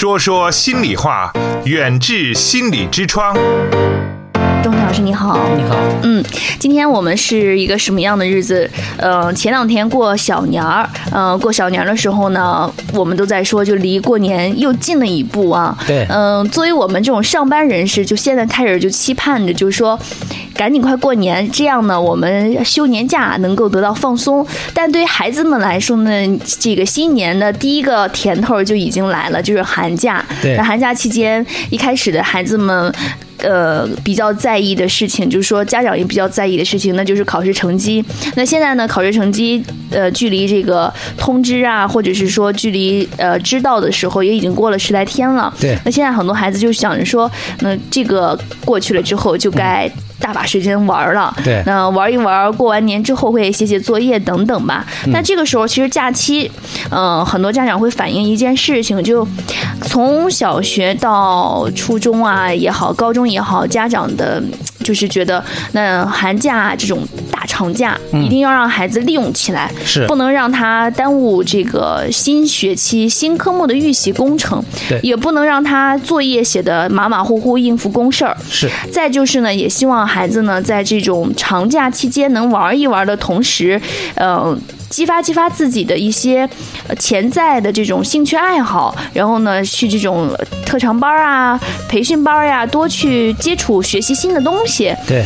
说说心里话，远至心理之窗。钟老师你好，你好，嗯，今天我们是一个什么样的日子？呃，前两天过小年儿，呃，过小年儿的时候呢，我们都在说，就离过年又近了一步啊。对嗯、作为我们这种上班人士，就现在开始就期盼着，就是说。赶紧快过年，这样呢，我们休年假能够得到放松。但对于孩子们来说呢，这个新年的第一个甜头就已经来了，就是寒假。对在寒假期间，一开始的孩子们。呃，比较在意的事情，就是说家长也比较在意的事情，那就是考试成绩。那现在呢，考试成绩，呃，距离这个通知啊，或者是说距离呃知道的时候，也已经过了十来天了。对那现在很多孩子就想着说，那这个过去了之后，就该大把时间玩了。对那玩一玩，过完年之后会写写作业等等吧。嗯那这个时候，其实假期，嗯、很多家长会反映一件事情，就从小学到初中啊也好，高中也好，家长的就是觉得，那寒假这种大长假，一定要让孩子利用起来，嗯是不能让他耽误这个新学期新科目的预习工程，对也不能让他作业写得马马虎虎应付公事儿。是再就是呢，也希望孩子呢，在这种长假期间能玩一玩的同时，呃。激发激发自己的一些呃潜在的这种兴趣爱好，然后呢，去这种呃特长班啊、培训班呀，多去接触学习新的东西。对，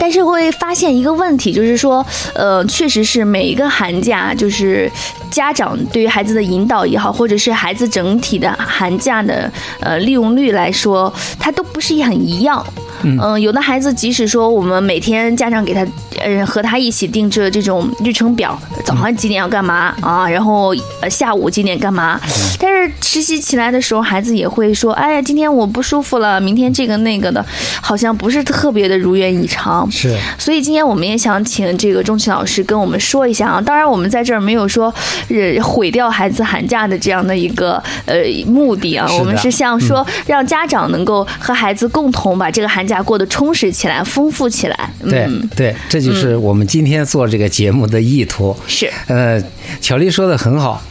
但是会发现一个问题，就是说，呃，确实是每一个寒假，就是家长对于孩子的引导也好，或者是孩子整体的寒假的呃利用率来说，它都不是很一样。嗯、有的孩子即使说我们每天家长给他，呃，和他一起定制这种日程表，早上几点要干嘛啊，然后呃下午几点干嘛，但是实习起来的时候，孩子也会说，哎呀，今天我不舒服了，明天这个那个的，好像不是特别的如愿以偿。是所以今天我们也想请这个钟奇老师跟我们说一下啊。当然，我们在这儿没有说呃毁掉孩子寒假的这样的一个呃目的啊，的我们是想说让家长能够和孩子共同把这个寒假过得充实起来、丰富起来。对嗯，对，这就是我们今天做这个节目的意图。是呃，巧丽说的很好，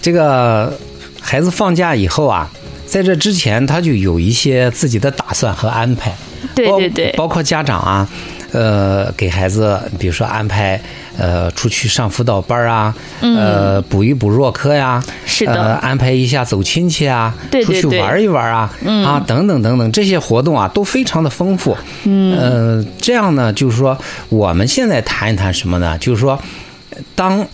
这个孩子放假以后啊，在这之前他就有一些自己的打算和安排。对对对包括家长啊，呃，给孩子比如说安排呃出去上辅导班啊，呃补一补弱科呀，嗯是的。呃，安排一下走亲戚啊，对对对嗯出去玩一玩啊，啊等等等等这些活动啊都非常的丰富。嗯，呃，这样呢，就是说我们现在谈一谈什么呢？就是说，当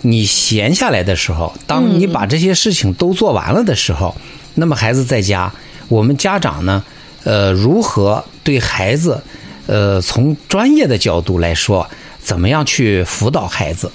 你闲下来的时候，当你把这些事情都做完了的时候，那么孩子在家，我们家长呢，呃，如何对孩子，呃，从专业的角度来说，怎么样去辅导孩子？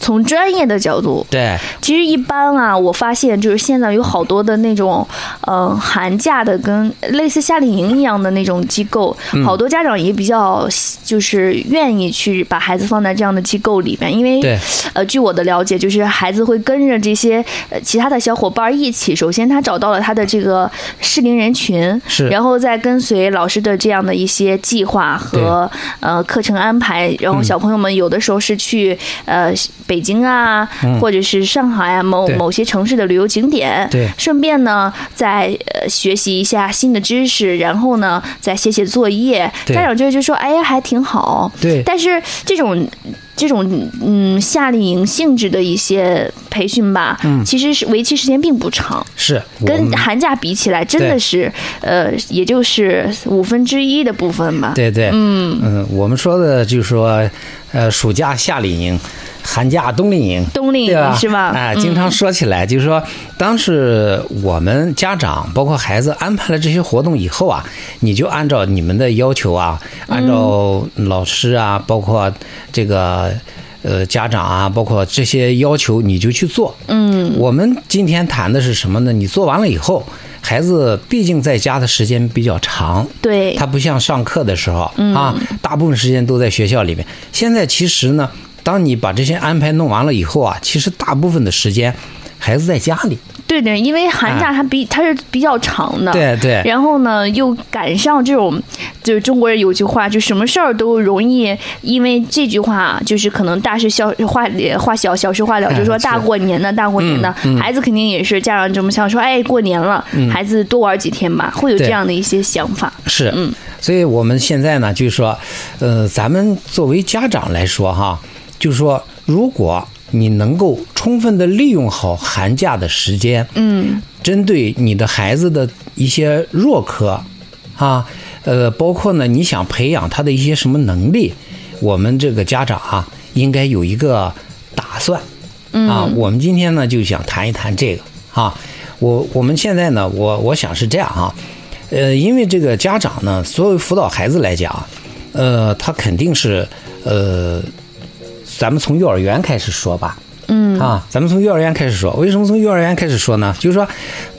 从专业的角度，对，其实一般啊，我发现就是现在有好多的那种，呃，寒假的跟类似夏令营一样的那种机构，嗯。好多家长也比较就是愿意去把孩子放在这样的机构里面，因为呃，据我的了解，就是孩子会跟着这些呃其他的小伙伴一起，首先他找到了他的这个适龄人群，是。然后再跟随老师的这样的一些计划和呃课程安排，然后嗯。小朋友们有的时候是去呃北京啊，或者是上海啊某某些城市的旅游景点，对。顺便呢再呃学习一下新的知识，然后呢再写写作业，对。家长就就说哎呀还挺好，对。但是这种这种嗯夏令营性质的一些培训吧，其实是为期时间并不长，是跟寒假比起来，真的是呃，也就是五分之一的部分吧。对对，嗯。嗯我们说的就是说，呃，暑假夏令营，寒假冬令营，冬令？营是吧？哎，嗯经常说起来，就是说，当时我们家长包括孩子安排了这些活动以后啊，你就按照你们的要求啊，按照老师啊，包括这个。呃，家长啊，包括这些要求，你就去做。嗯，我们今天谈的是什么呢？你做完了以后，孩子毕竟在家的时间比较长，对，他不像上课的时候啊，大部分时间都在学校里面。现在其实呢，当你把这些安排弄完了以后啊，其实大部分的时间孩子在家里。对对，因为寒假它比它是比较长的，对对。然后呢，又赶上这种，就是中国人有句话，就什么事儿都容易因为这句话，就是可能大事小化化小，小事化了，哎就说大过年的，大过年的，孩子肯定也是家长这么想说，哎，过年了，孩子多玩几天吧，会有这样的一些想法。是，嗯，所以我们现在呢，就是说，呃，咱们作为家长来说哈，就是说，如果你能够充分的利用好寒假的时间，嗯，针对你的孩子的一些弱科，啊，呃，包括呢，你想培养他的一些什么能力，我们这个家长啊，应该有一个打算。啊，我们今天呢就想谈一谈这个啊。我我们现在呢，我我想是这样啊，呃，因为这个家长呢，作为辅导孩子来讲，呃，他肯定是呃，咱们从幼儿园开始说吧。嗯啊，咱们从幼儿园开始说。为什么从幼儿园开始说呢？就是说，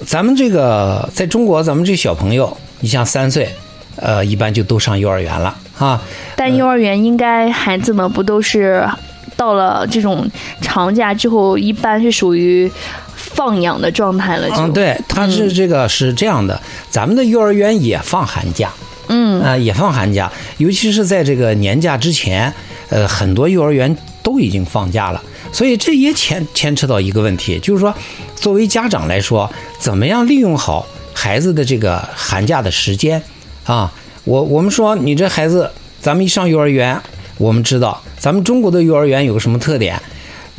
咱们这个在中国，咱们这小朋友，你像三岁，呃，一般就都上幼儿园了啊。但幼儿园应该孩子们不都是到了这种长假之后，一般是属于放养的状态了就？嗯，对，他是这个是这样的，咱们的幼儿园也放寒假，嗯啊、也放寒假，尤其是在这个年假之前，呃，很多幼儿园都已经放假了，所以这也牵牵扯到一个问题，就是说，作为家长来说，怎么样利用好孩子的这个寒假的时间啊？我我们说，你这孩子，咱们一上幼儿园，我们知道，咱们中国的幼儿园有个什么特点？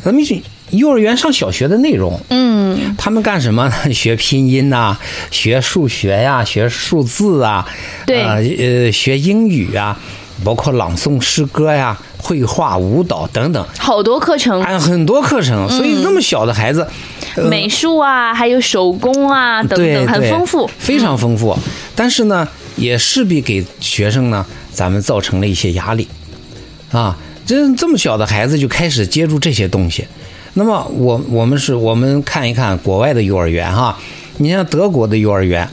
咱们是幼儿园上小学的内容，嗯他们干什么呢？学拼音呐、学数学呀、学数字啊，对呃呃，学英语啊，包括朗诵诗歌呀、绘画、舞蹈等等，好多课程，还有很多课程。所以那么小的孩子，美术啊，还有手工啊等等，很丰富。非常丰富。但是呢，也势必给学生呢，咱们造成了一些压力啊。这这么小的孩子就开始接触这些东西，那么我我们是我们看一看国外的幼儿园哈，你像德国的幼儿园，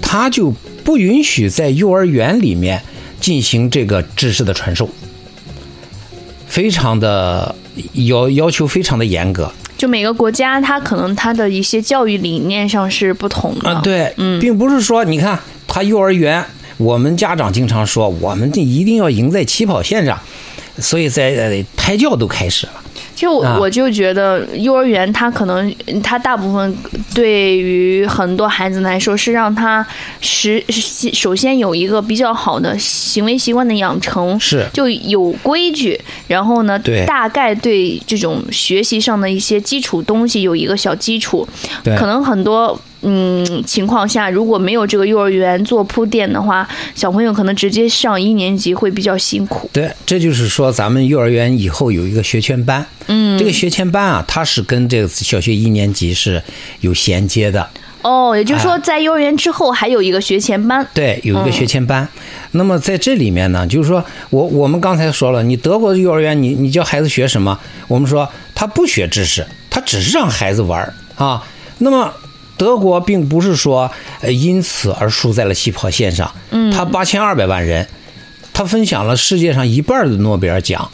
他就不允许在幼儿园里面进行这个知识的传授，非常的要要求非常的严格。就每个国家，它可能它的一些教育理念上是不同的。啊，对，嗯并不是说你看他幼儿园，我们家长经常说，我们这一定要赢在起跑线上，所以在呃胎教都开始了。其实我啊我就觉得幼儿园他可能他大部分对于很多孩子来说是让他实是首先有一个比较好的行为习惯的养成，是就有规矩，然后呢对大概对这种学习上的一些基础东西有一个小基础，对可能很多。嗯，情况下如果没有这个幼儿园做铺垫的话，小朋友可能直接上一年级会比较辛苦。对，这就是说咱们幼儿园以后有一个学前班，嗯，这个学前班啊，它是跟这个小学一年级是有衔接的。哦，也就是说，哎在幼儿园之后还有一个学前班。对，有一个嗯学前班。那么在这里面呢，就是说我我们刚才说了，你德国的幼儿园，你你教孩子学什么？我们说他不学知识，他只是让孩子玩儿啊。那么德国并不是说呃因此而输在了起跑线上，嗯，他八千二百万人，他分享了世界上一半的诺贝尔奖。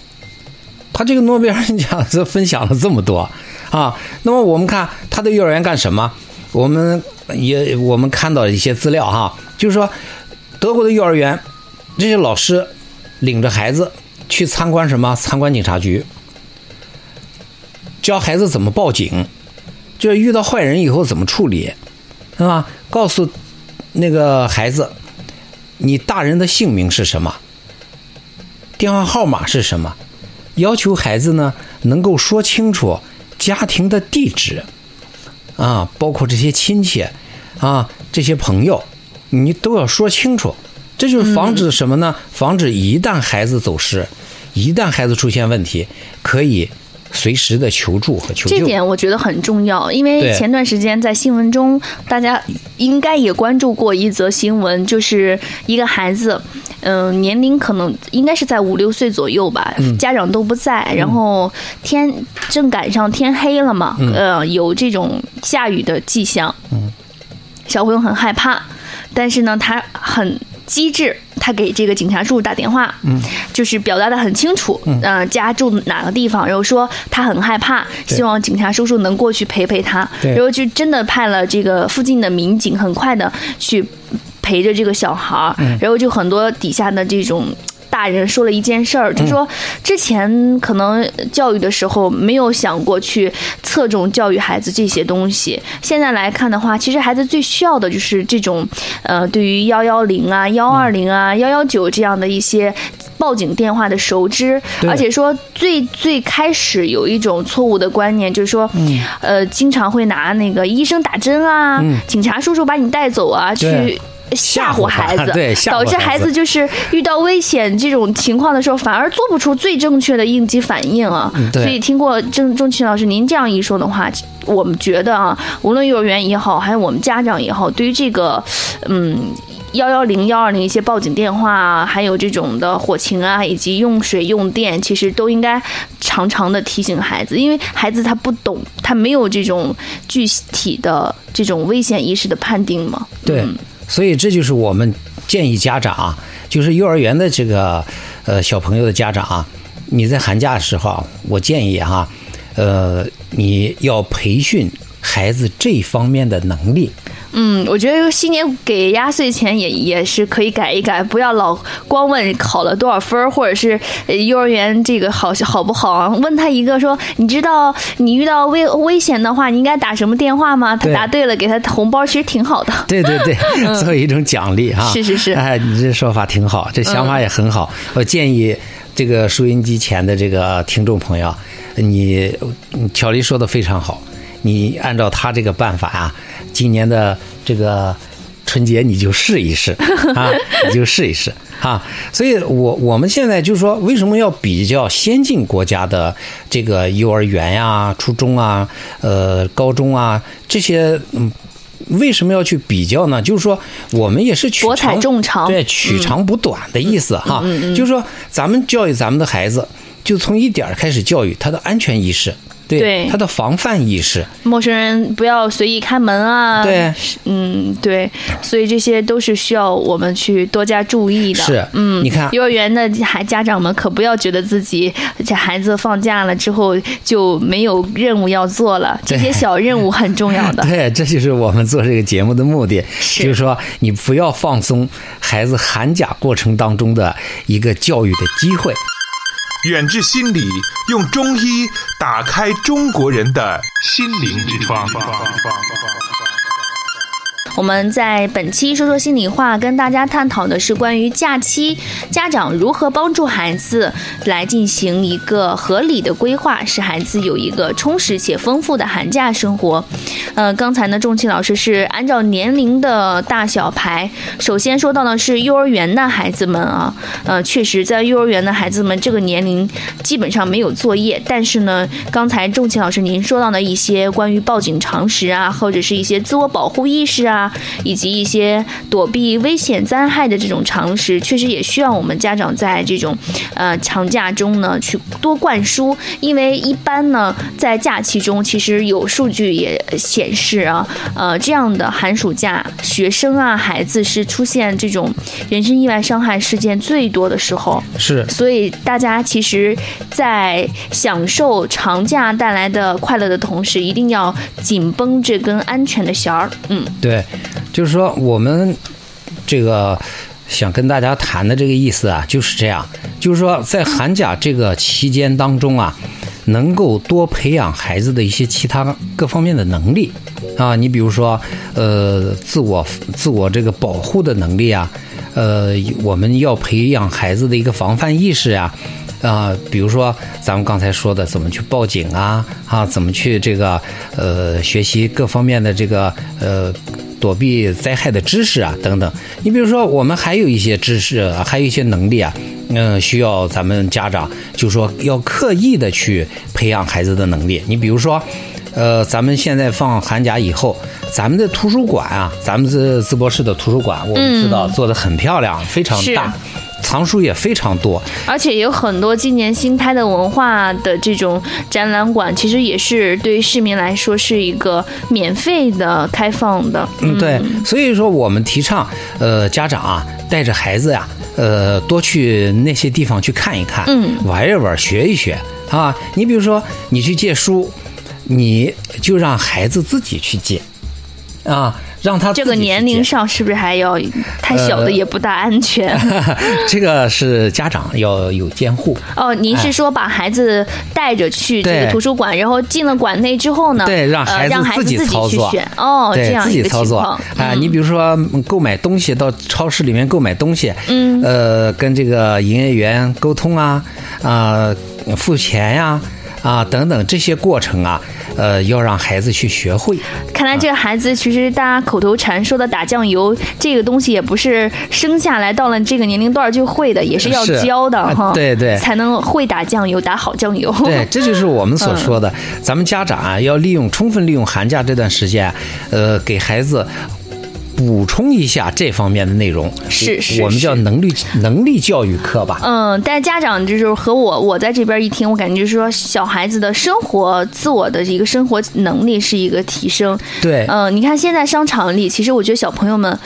他这个诺贝尔奖是分享了这么多啊，那么我们看他的幼儿园干什么？我们也我们看到一些资料哈，就是说德国的幼儿园这些老师领着孩子去参观什么？参观警察局，教孩子怎么报警，就是遇到坏人以后怎么处理，是吧？告诉那个孩子，你大人的姓名是什么？电话号码是什么？要求孩子呢能够说清楚家庭的地址，啊，包括这些亲戚，啊，这些朋友，你都要说清楚。这就是防止什么呢？防止一旦孩子走失，一旦孩子出现问题，可以随时的求助和求救。这点我觉得很重要，因为前段时间在新闻中，大家应该也关注过一则新闻，就是一个孩子，嗯、年龄可能应该是在五六岁左右吧，嗯。家长都不在，然后天正赶上天黑了嘛，嗯。呃，有这种下雨的迹象，小朋友很害怕，但是呢，他很机智，他给这个警察叔叔打电话，嗯，就是表达的很清楚，嗯、家住哪个地方，然后说他很害怕，希望警察叔叔能过去陪陪他，对。然后就真的派了这个附近的民警，很快的去陪着这个小孩儿，嗯。然后就很多底下的这种。大人说了一件事儿，嗯就说之前可能教育的时候没有想过去侧重教育孩子这些东西。现在来看的话，其实孩子最需要的就是这种，呃，对于幺幺零啊、幺二零啊、幺幺九这样的一些。报警电话的熟知，而且说最最开始有一种错误的观念，就是说，嗯呃，经常会拿那个医生打针啊，警察叔叔把你带走啊，去对吓唬孩子，导致孩子就是遇到危险这种情况的时候，反而做不出最正确的应急反应啊。嗯所以听过郑钟庆老师您这样一说的话，我们觉得啊，无论幼儿园也好，还有我们家长也好，对于这个，嗯。幺幺零、幺二零一些报警电话啊，还有这种的火情啊，以及用水用电，其实都应该常常的提醒孩子，因为孩子他不懂，他没有这种具体的这种危险意识的判定嘛。对，所以这就是我们建议家长啊，就是幼儿园的这个呃小朋友的家长啊，你在寒假的时候，我建议哈、呃，你要培训孩子这方面的能力。嗯，我觉得新年给压岁钱也也是可以改一改，不要老光问考了多少分儿，或者是呃幼儿园这个好好不好啊？问他一个说，你知道你遇到 危危险的话，你应该打什么电话吗？他答对了，给他红包，其实挺好的。对对对，作为一种奖励哈。是是是哎，你这说法挺好，这想法也很好。我建议这个收音机前的这个听众朋友，你你巧丽说的非常好，你按照他这个办法啊，今年的这个春节你就试一试 啊，你就试一试啊。所以我我们现在就是说，为什么要比较先进国家的这个幼儿园呀、初中啊、呃高中啊这些嗯。为什么要去比较呢？就是说，我们也是取长众长对，取长补短的意思哈。就是说，咱们教育咱们的孩子，就从一点儿开始教育他的安全意识，对对他的防范意识，陌生人不要随意开门啊。对，嗯，对，所以这些都是需要我们去多加注意的。是嗯，你看幼儿园的孩家长们可不要觉得自己这孩子放假了之后就没有任务要做了，这些小任务很重要的。对，这就是我们做这个节目的目的，是就是说你不要放松孩子寒假过程当中的一个教育的机会。远志心理用中医打开中国人的心灵之窗。我们在本期说说心里话，跟大家探讨的是关于假期家长如何帮助孩子来进行一个合理的规划，使孩子有一个充实且丰富的寒假生活。呃，刚才呢，仲庆老师是按照年龄的大小排，首先说到的是幼儿园的孩子们啊，呃，确实在幼儿园的孩子们这个年龄基本上没有作业，但是呢，刚才仲庆老师您说到的一些关于报警常识啊，或者是一些自我保护意识啊，以及一些躲避危险灾害的这种常识，确实也需要我们家长在这种呃长假中呢去多灌输，因为一般呢在假期中，其实有数据也显示啊，呃这样的寒暑假，学生啊孩子是出现这种人身意外伤害事件最多的时候。是所以大家其实，在享受长假带来的快乐的同时，一定要紧绷这根安全的弦儿。嗯，对，就是说我们这个想跟大家谈的这个意思啊，就是这样，就是说在寒假这个期间当中啊，能够多培养孩子的一些其他各方面的能力啊，你比如说呃，自我自我这个保护的能力啊，呃，我们要培养孩子的一个防范意识呀、啊，比如说咱们刚才说的，怎么去报警啊，啊，怎么去这个呃学习各方面的这个呃躲避灾害的知识啊，等等。你比如说，我们还有一些知识，还有一些能力啊，嗯、需要咱们家长就说要刻意的去培养孩子的能力。你比如说。呃，咱们现在放寒假以后，咱们的图书馆啊，咱们这淄博市的图书馆，我们知道做的很漂亮，非常大，藏书也非常多。而且有很多今年新开的文化的这种展览馆，其实也是对于市民来说是一个免费的、开放的。嗯，对，所以说我们提倡，呃，家长啊，带着孩子呀、呃，多去那些地方去看一看，嗯玩一玩，学一学啊。你比如说，你去借书，你就让孩子自己去借啊，让他这个年龄上是不是还要太小的呃也不大安全？这个是家长要有监护。哦，您是说把孩子带着去这个图书馆，然后进了馆内之后呢？对让呃孩子自己操作去选。哦，这样自己操作情况啊、嗯你比如说嗯购买东西，到超市里面购买东西，嗯呃，跟这个营业员沟通啊，啊、付钱呀、啊，等等这些过程啊，呃，要让孩子去学会。看来这个孩子其实大家口头禅说的打酱油这个东西也不是生下来到了这个年龄段就会的，也是要教的啊哈。对对才能会打酱油，打好酱油。对，这就是我们所说的，咱们家长啊，要利用充分利用寒假这段时间，呃，给孩子。补充一下这方面的内容，是是我们叫能力能力教育课吧。嗯，但是家长就是和我，我在这边一听，我感觉就是说，小孩子的生活自我的一个生活能力是一个提升。对，嗯，你看现在商场里，其实我觉得小朋友们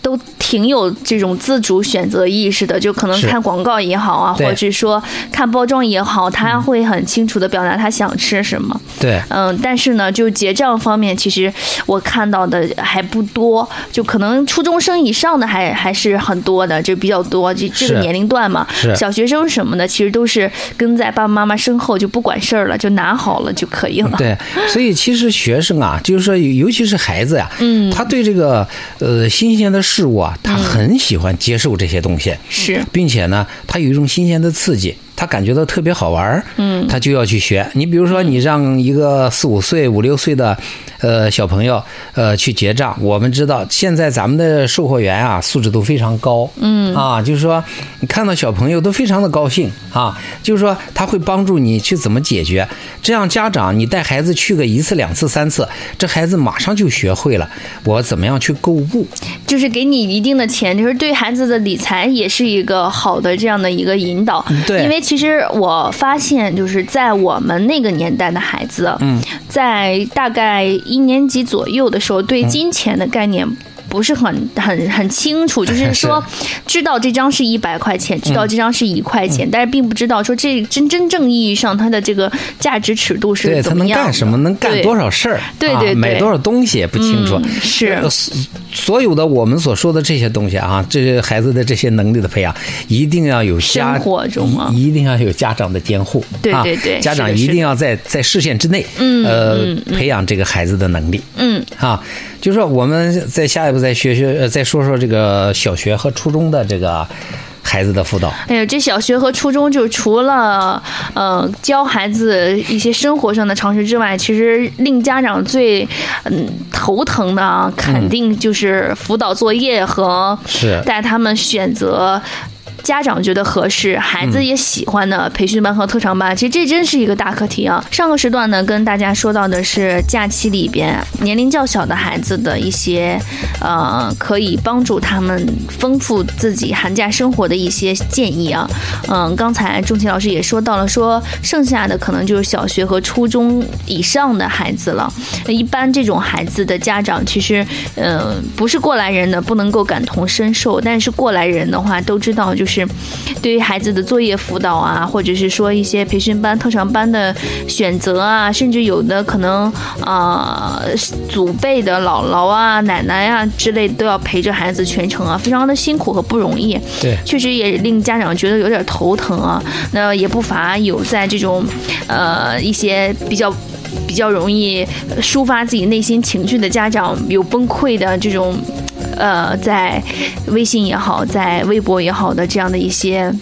都挺有这种自主选择意识的，就可能看广告也好啊，或者是说看包装也好，他会很清楚的表达他想吃什么。对，嗯，但是呢，就结账方面，其实我看到的还不多，就可能初中生以上的还还是很多的，就比较多。这这个年龄段嘛，小学生什么的，其实都是跟在爸爸妈妈身后就不管事儿了，就拿好了就可以了。对，所以其实学生啊，就是说，尤其是孩子呀、嗯他对这个呃新鲜的事物啊，他很喜欢接受这些东西，是，并且呢，他有一种新鲜的刺激。他感觉到特别好玩儿嗯他就要去学。你比如说，你让一个四五岁、五六岁的，呃小朋友，呃去结账，我们知道现在咱们的售货员啊素质都非常高，嗯啊，就是说你看到小朋友都非常的高兴啊，就是说他会帮助你去怎么解决。这样家长你带孩子去个一次、两次、三次，这孩子马上就学会了我怎么样去购物。就是给你一定的钱，就是对孩子的理财也是一个好的这样的一个引导。对因为其实我发现，就是在我们那个年代的孩子，嗯，在大概一年级左右的时候，对金钱的概念。不是很很很清楚，就是说，知道这张是一百块钱，知道这张是一块嗯钱，但是并不知道说这真真正意义上它的这个价值尺度是对他怎么样的。能干什么，能干多少事儿，啊对对对买多少东西也不清楚。嗯是呃所所有的我们所说的这些东西啊，这些孩子的这些能力的培养，一定要有家生活中啊一一定要有家长的监护。啊对对对家长一定要在在视线之内，嗯呃嗯，培养这个孩子的能力。嗯啊，就说我们在下一步再学学，呃，再说说这个小学和初中的这个孩子的辅导。哎呀，这小学和初中就除了呃教孩子一些生活上的常识之外，其实令家长最嗯头疼的啊，肯定就是辅导作业和是带他们选择。家长觉得合适，孩子也喜欢的培训班和特长班，其实这真是一个大课题啊。上个时段呢，跟大家说到的是假期里边年龄较小的孩子的一些呃，可以帮助他们丰富自己寒假生活的一些建议啊。嗯，刚才钟琪老师也说到了，说剩下的可能就是小学和初中以上的孩子了。那一般这种孩子的家长其实，呃，不是过来人的，不能够感同身受，但是过来人的话都知道，就是对于孩子的作业辅导啊，或者是说一些培训班、特长班的选择啊，甚至有的可能啊、呃祖辈的姥姥啊、奶奶啊之类都要陪着孩子全程啊，非常的辛苦和不容易。对确实也令家长觉得有点头疼啊。那也不乏有在这种呃一些比较。比较容易抒发自己内心情绪的家长，有崩溃的这种，呃，在微信也好，在微博也好的这样的一些。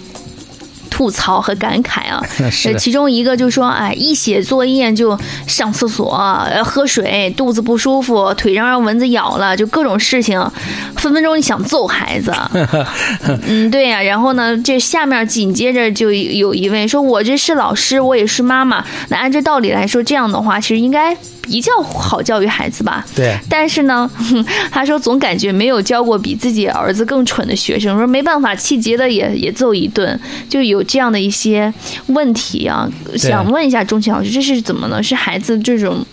吐槽和感慨啊，是呃其中一个就说，哎，一写作业就上厕所，呃，喝水，肚子不舒服，腿上让蚊子咬了，就各种事情，分分钟你想揍孩子。嗯，对呀、然后呢，这下面紧接着就有一位说，我这是老师，我也是妈妈，那按照道理来说，这样的话其实应该比较好教育孩子吧。对，但是呢，他说总感觉没有教过比自己儿子更蠢的学生，说没办法，气急了也也揍一顿，就有这样的一些问题啊。想问一下钟情老师，这是怎么呢？是孩子这种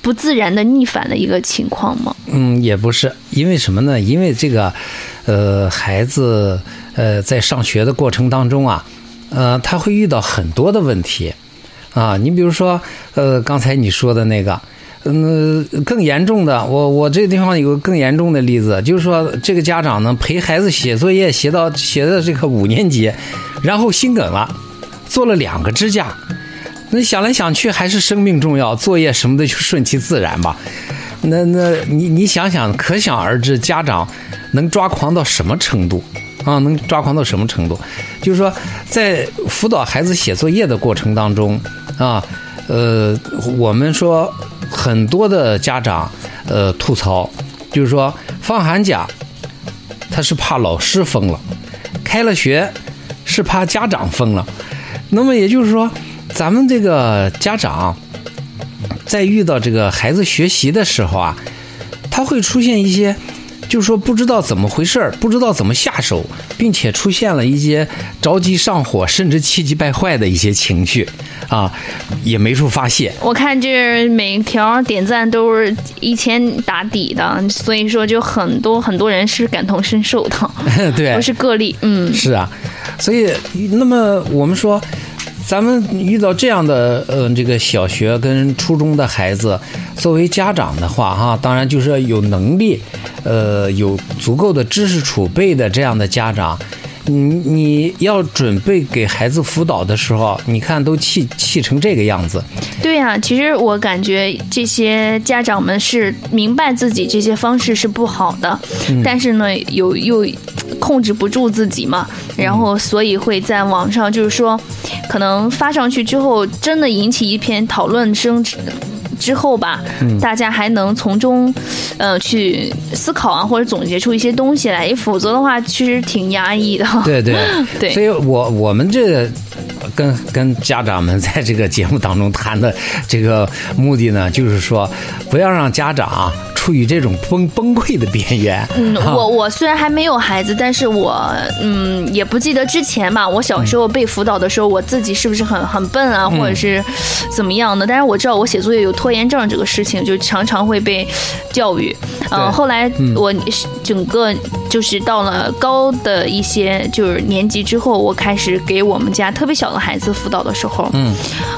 不自然的逆反的一个情况吗？嗯，也不是，因为什么呢？因为这个，呃，孩子呃在上学的过程当中啊，呃，他会遇到很多的问题啊。你比如说，呃，刚才你说的那个，嗯，更严重的，我我这个地方有个更严重的例子，就是说这个家长呢陪孩子写作业写到写到这个五年级，然后心梗了，做了两个支架。那想来想去还是生命重要，作业什么的就顺其自然吧。那那你你想想，可想而知，家长能抓狂到什么程度啊？能抓狂到什么程度？就是说，在辅导孩子写作业的过程当中啊，呃，我们说很多的家长呃吐槽，就是说放寒假他是怕老师疯了，开了学是怕家长疯了。那么也就是说。咱们这个家长在遇到这个孩子学习的时候啊，他会出现一些，就是说不知道怎么回事儿，不知道怎么下手，并且出现了一些着急上火，甚至气急败坏的一些情绪啊，也没处发泄。我看这每条点赞都是一千打底的，所以说就很多很多人是感同身受的，对，不是个例。嗯，是啊，所以那么我们说。咱们遇到这样的呃，这个小学跟初中的孩子，作为家长的话，哈，当然就是有能力，呃，有足够的知识储备的这样的家长，你你要准备给孩子辅导的时候，你看都气气成这个样子。对呀，其实我感觉这些家长们是明白自己这些方式是不好的，但是呢，有又控制不住自己嘛，然后所以会在网上就是说。可能发上去之后，真的引起一篇讨论声之后吧，大家还能从中，呃，去思考啊，或者总结出一些东西来。否则的话，其实挺压抑的。对对对。所以我我们这跟跟家长们在这个节目当中谈的这个目的呢，就是说不要让家长。处于这种崩崩溃的边缘。嗯，我我虽然还没有孩子，但是我嗯也不记得之前吧。我小时候被辅导的时候，我自己是不是很很笨啊，或者是怎么样的？但是我知道我写作业有拖延症这个事情，就常常会被教育。嗯，后来我整个就是到了高的一些就是年级之后，我开始给我们家特别小的孩子辅导的时候，嗯，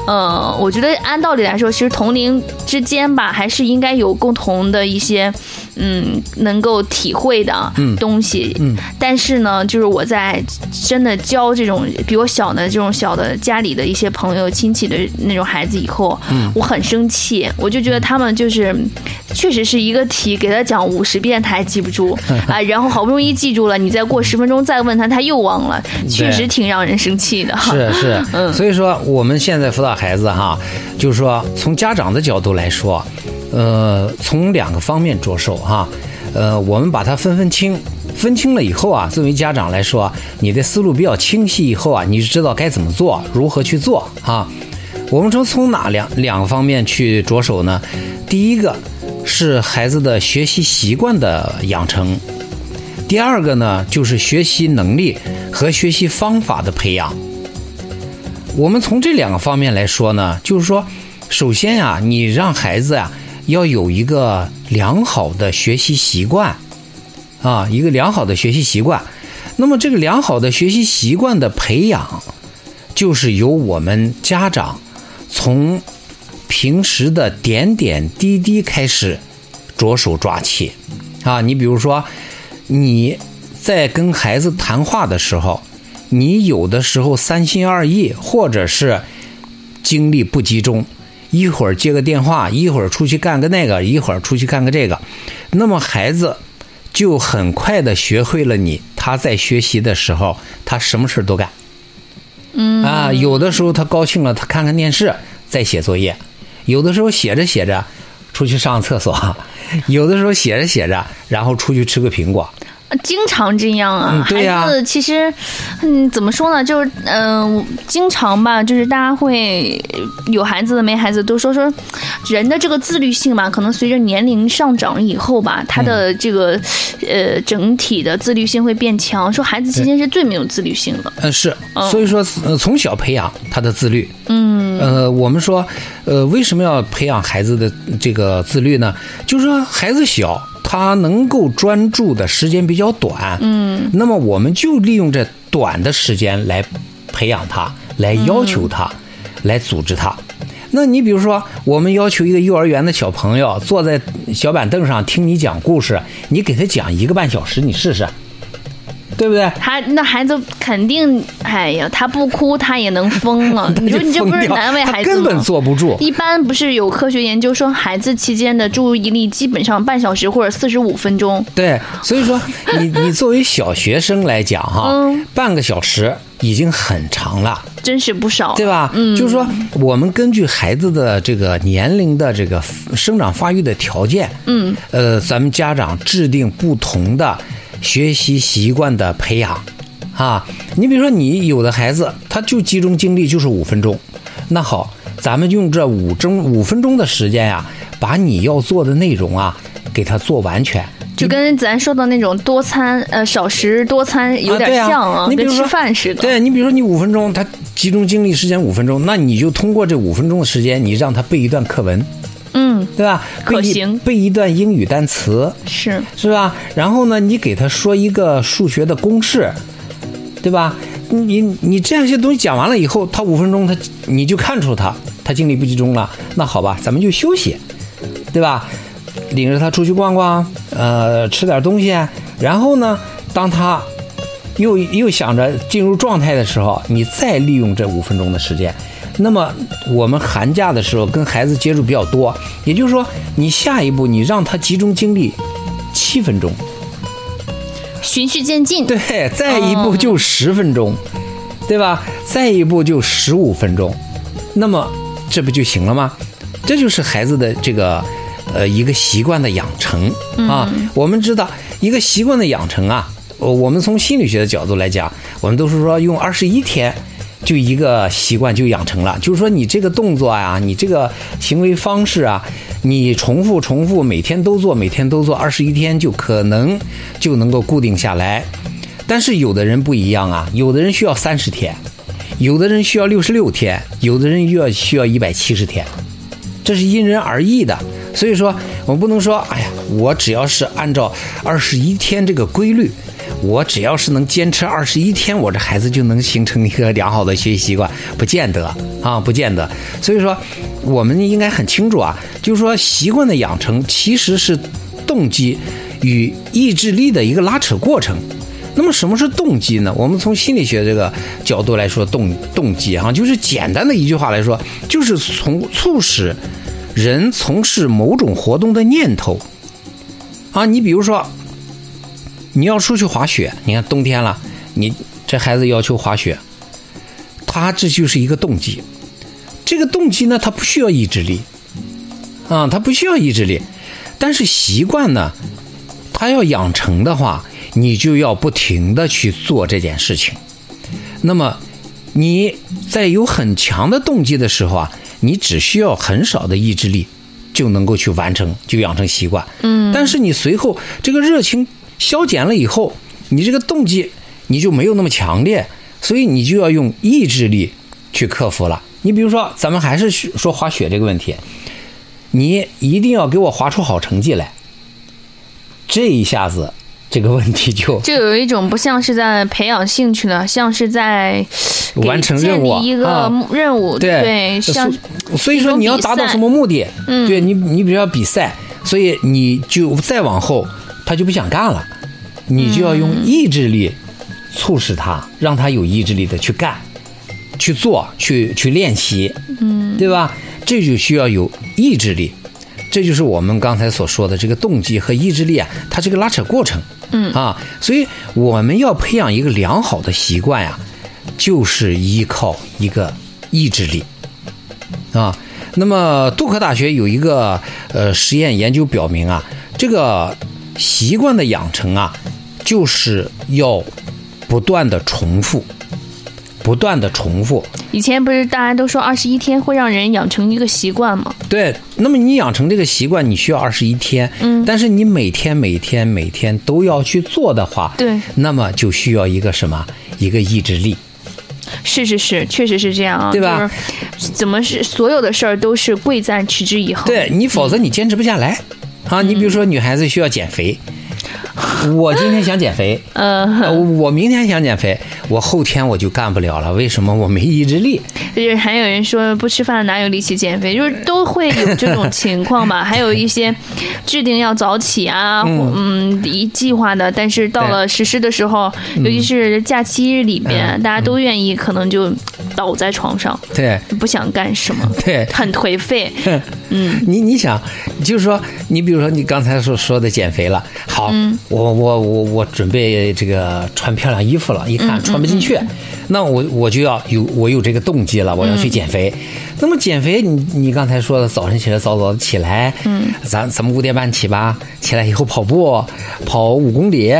呃，我觉得按道理来说，其实同龄之间吧，还是应该有共同的一。些嗯，能够体会的东西，嗯，但是呢，就是我在真的教这种比我小的这种小的家里的一些朋友亲戚的那种孩子以后，嗯，我很生气，我就觉得他们就是确实是一个题给他讲五十遍他还记不住 啊，然后好不容易记住了，你再过十分钟再问他他又忘了，确实挺让人生气的。是 是，嗯，所以说我们现在辅导孩子哈，就是说从家长的角度来说。呃，从两个方面着手哈，呃，我们把它分分清，分清了以后啊，作为家长来说，你的思路比较清晰以后啊，你就知道该怎么做，如何去做啊。我们说从哪两两个方面去着手呢？第一个是孩子的学习习惯的养成，第二个呢就是学习能力和学习方法的培养。我们从这两个方面来说呢，就是说，首先呀，你让孩子呀。要有一个良好的学习习惯，啊，一个良好的学习习惯。那么，这个良好的学习习惯的培养，就是由我们家长从平时的点点滴滴开始着手抓起。啊，你比如说，你在跟孩子谈话的时候，你有的时候三心二意，或者是精力不集中。一会儿接个电话，一会儿出去干个那个，一会儿出去干个这个，那么孩子就很快的学会了你他在学习的时候，他什么事都干。嗯啊，有的时候他高兴了，他看看电视，再写作业；有的时候写着写着，出去上厕所；有的时候写着写着，然后出去吃个苹果。经常这样啊，孩子其实，嗯，怎么说呢？就是，嗯，经常吧，就是大家会有孩子的没孩子都说说，人的这个自律性吧，可能随着年龄上涨以后吧，他的这个，呃，整体的自律性会变强。说孩子期间是最没有自律性的。嗯，是，所以说，呃，从小培养他的自律。嗯，呃，我们说，呃，为什么要培养孩子的这个自律呢？就是说，孩子小。他能够专注的时间比较短，嗯，那么我们就利用这短的时间来培养他，来要求他，来组织他。那你比如说，我们要求一个幼儿园的小朋友坐在小板凳上听你讲故事，你给他讲一个半小时，你试试。对不对？他那孩子肯定，哎呀，他不哭他也能疯了。你说你这不是难为孩子吗？根本坐不住。一般不是有科学研究说，孩子期间的注意力基本上半小时或者四十五分钟。对，所以说你你作为小学生来讲哈，半个小时已经很长了，真是不少，对吧？嗯，就是说我们根据孩子的这个年龄的这个生长发育的条件，嗯，呃，咱们家长制定不同的。学习习惯的培养，啊，你比如说，你有的孩子他就集中精力就是五分钟，那好，咱们用这五钟五分钟的时间呀，把你要做的内容啊，给他做完全，就跟咱说的那种多餐呃少食多餐有点像啊，你比如吃饭似的。对你比如说你五分钟，他集中精力时间五分钟，那你就通过这五分钟的时间，你让他背一段课文。嗯，对吧？可行，背一段英语单词是是吧？然后呢，你给他说一个数学的公式，对吧？你你这样一些东西讲完了以后，他五分钟他你就看出他他精力不集中了。那好吧，咱们就休息，对吧？领着他出去逛逛，呃，吃点东西。然后呢，当他又又想着进入状态的时候，你再利用这五分钟的时间。那么我们寒假的时候跟孩子接触比较多，也就是说，你下一步你让他集中精力七分钟，循序渐进。对，再一步就十分钟，对吧？再一步就十五分钟，那么这不就行了吗？这就是孩子的这个呃一个习惯的养成啊。我们知道一个习惯的养成啊，我们从心理学的角度来讲，我们都是说用二十一天。就一个习惯就养成了，就是说你这个动作呀，你这个行为方式啊，你重复重复，每天都做，每天都做，二十一天就可能就能够固定下来。但是有的人不一样啊，有的人需要三十天，有的人需要六十六天，有的人又要需要一百七十天，这是因人而异的。所以说，我们不能说，哎呀，我只要是按照二十一天这个规律。我只要是能坚持二十一天，我这孩子就能形成一个良好的学习习惯，不见得啊，不见得。所以说，我们应该很清楚啊，就是说习惯的养成其实是动机与意志力的一个拉扯过程。那么什么是动机呢？我们从心理学这个角度来说，动动机啊，就是简单的一句话来说，就是从促使人从事某种活动的念头啊。你比如说。你要出去滑雪，你看冬天了，你这孩子要求滑雪，他这就是一个动机。这个动机呢，他不需要意志力，啊，他不需要意志力。但是习惯呢，他要养成的话，你就要不停的去做这件事情。那么你在有很强的动机的时候啊，你只需要很少的意志力就能够去完成，就养成习惯。嗯。但是你随后这个热情。消减了以后，你这个动机你就没有那么强烈，所以你就要用意志力去克服了。你比如说，咱们还是说滑雪这个问题，你一定要给我滑出好成绩来。这一下子，这个问题就就 有一种不像是在培养兴趣了，像是在完成任务一个任务。对，像所以说你要达到什么目的？嗯，对你，你比如说比赛，所以你就再往后。他就不想干了，你就要用意志力促使他，让他有意志力的去干、去做、去去练习，嗯，对吧？这就需要有意志力，这就是我们刚才所说的这个动机和意志力啊，它这个拉扯过程，嗯啊，所以我们要培养一个良好的习惯呀，就是依靠一个意志力啊。那么杜克大学有一个呃实验研究表明啊，这个。习惯的养成啊，就是要不断的重复，不断的重复。以前不是大家都说二十一天会让人养成一个习惯吗？对，那么你养成这个习惯，你需要二十一天。嗯，但是你每天每天每天都要去做的话，对，那么就需要一个什么？一个意志力。是是是，确实是这样啊，对吧？怎么是所有的事儿都是贵在持之以恒？对你，否则你坚持不下来。啊，你比如说女孩子需要减肥，我今天想减肥，呃，呃我明天想减肥，我后天我就干不了了，为什么？我没意志力。就是还有人说不吃饭哪有力气减肥，就是都会有这种情况吧。还有一些制定要早起啊，嗯一计划的，但是到了实施的时候，尤其是假期日里面，嗯大家都愿意可能就倒在床上，对不想干什么，对，很颓废。嗯你你想，就是说，你比如说你刚才所说的减肥了，好，嗯我我我我准备这个穿漂亮衣服了，一嗯看穿不进去，那我我就要有我有这个动机了，我要去减肥。嗯那么减肥，你你刚才说的早晨起来早早的起来，嗯，咱咱们五点半起吧，起来以后跑步，跑五公里。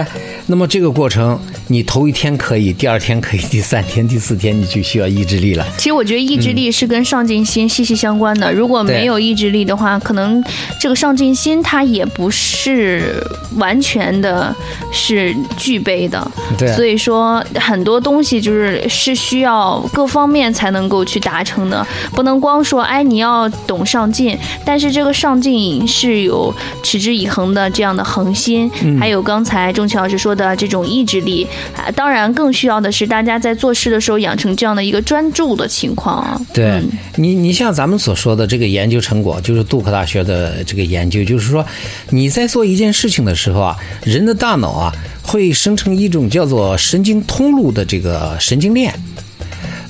那么这个过程，你头一天可以，第二天可以，第三天、第四天你就需要意志力了。其实我觉得意志力是跟上进心息息相关的。如果没有意志力的话，可能这个上进心它也不是完全的是具备的。对所以说很多东西就是是需要各方面才能够去达成的，不能光说哎你要懂上进，但是这个上进是有持之以恒的这样的恒心，还有刚才钟琪老师说的这种意志力。啊，当然更需要的是大家在做事的时候养成这样的一个专注的情况啊。对嗯你，你像咱们所说的这个研究成果，就是杜克大学的这个研究，就是说你在做一件事情的时候啊，人的大脑啊会生成一种叫做神经通路的这个神经链，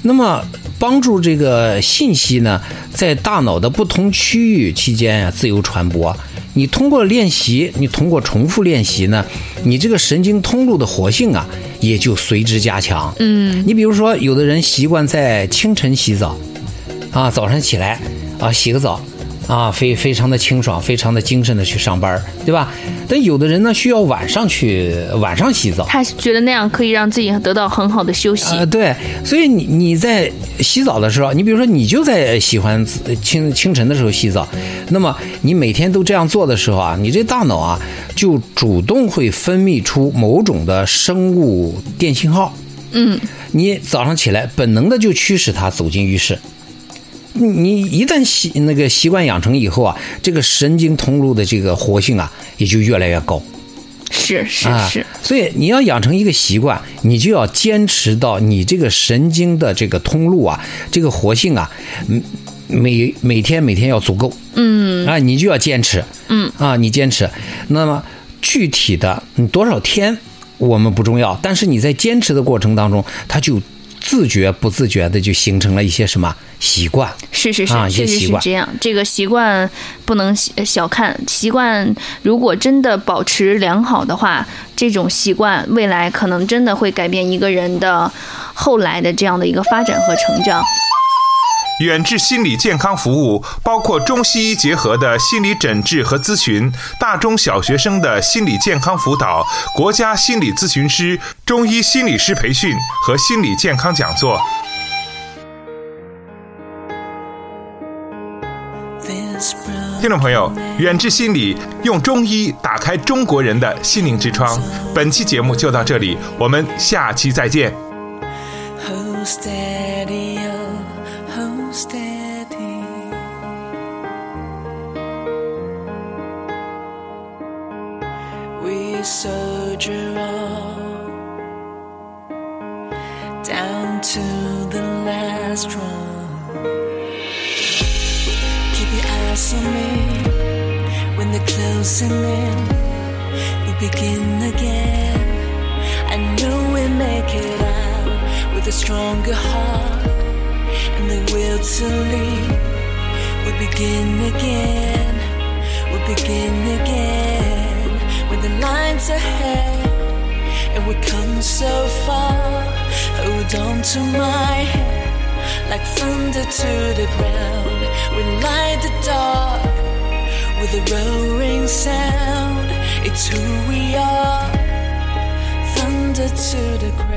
那么帮助这个信息呢在大脑的不同区域期间啊自由传播。你通过练习，你通过重复练习呢，你这个神经通路的活性啊也就随之加强。嗯，你比如说，有的人习惯在清晨洗澡，啊，早上起来啊洗个澡，啊非非常的清爽，非常的精神的去上班，对吧？但有的人呢需要晚上去晚上洗澡。他觉得那样可以让自己得到很好的休息。呃，对，所以你你在洗澡的时候，你比如说你就在喜欢清清晨的时候洗澡，那么你每天都这样做的时候啊，你这大脑啊就主动会分泌出某种的生物电信号。嗯，你早上起来本能的就驱使他走进浴室。你你一旦习那个习惯养成以后啊，这个神经通路的这个活性啊也就越来越高。是是啊，是，所以你要养成一个习惯，你就要坚持到你这个神经的这个通路啊，这个活性啊，嗯，每每天每天要足够，嗯，啊，你就要坚持，嗯，啊，你坚持，那么具体的你多少天我们不重要，但是你在坚持的过程当中，它就自觉不自觉的就形成了一些什么习惯，是是是，啊确实是这样。这个习惯不能小小看，习惯如果真的保持良好的话，这种习惯未来可能真的会改变一个人的后来的这样的一个发展和成长。远志心理健康服务包括中西医结合的心理诊治和咨询，大中小学生的心理健康辅导，国家心理咨询师、中医心理师培训和心理健康讲座。听众朋友，远志心理用中医打开中国人的心灵之窗。本期节目就到这里，我们下期再见。Soldier on down to the last run. On me when they're closing in. We begin again. I know we make it out with a stronger heart and the will to lead. We begin again, we begin again with the lines ahead, and we come so far. Hold on to my hand like thunder to the ground. We light the dark with a roaring sound. It's who we are thunder to the ground.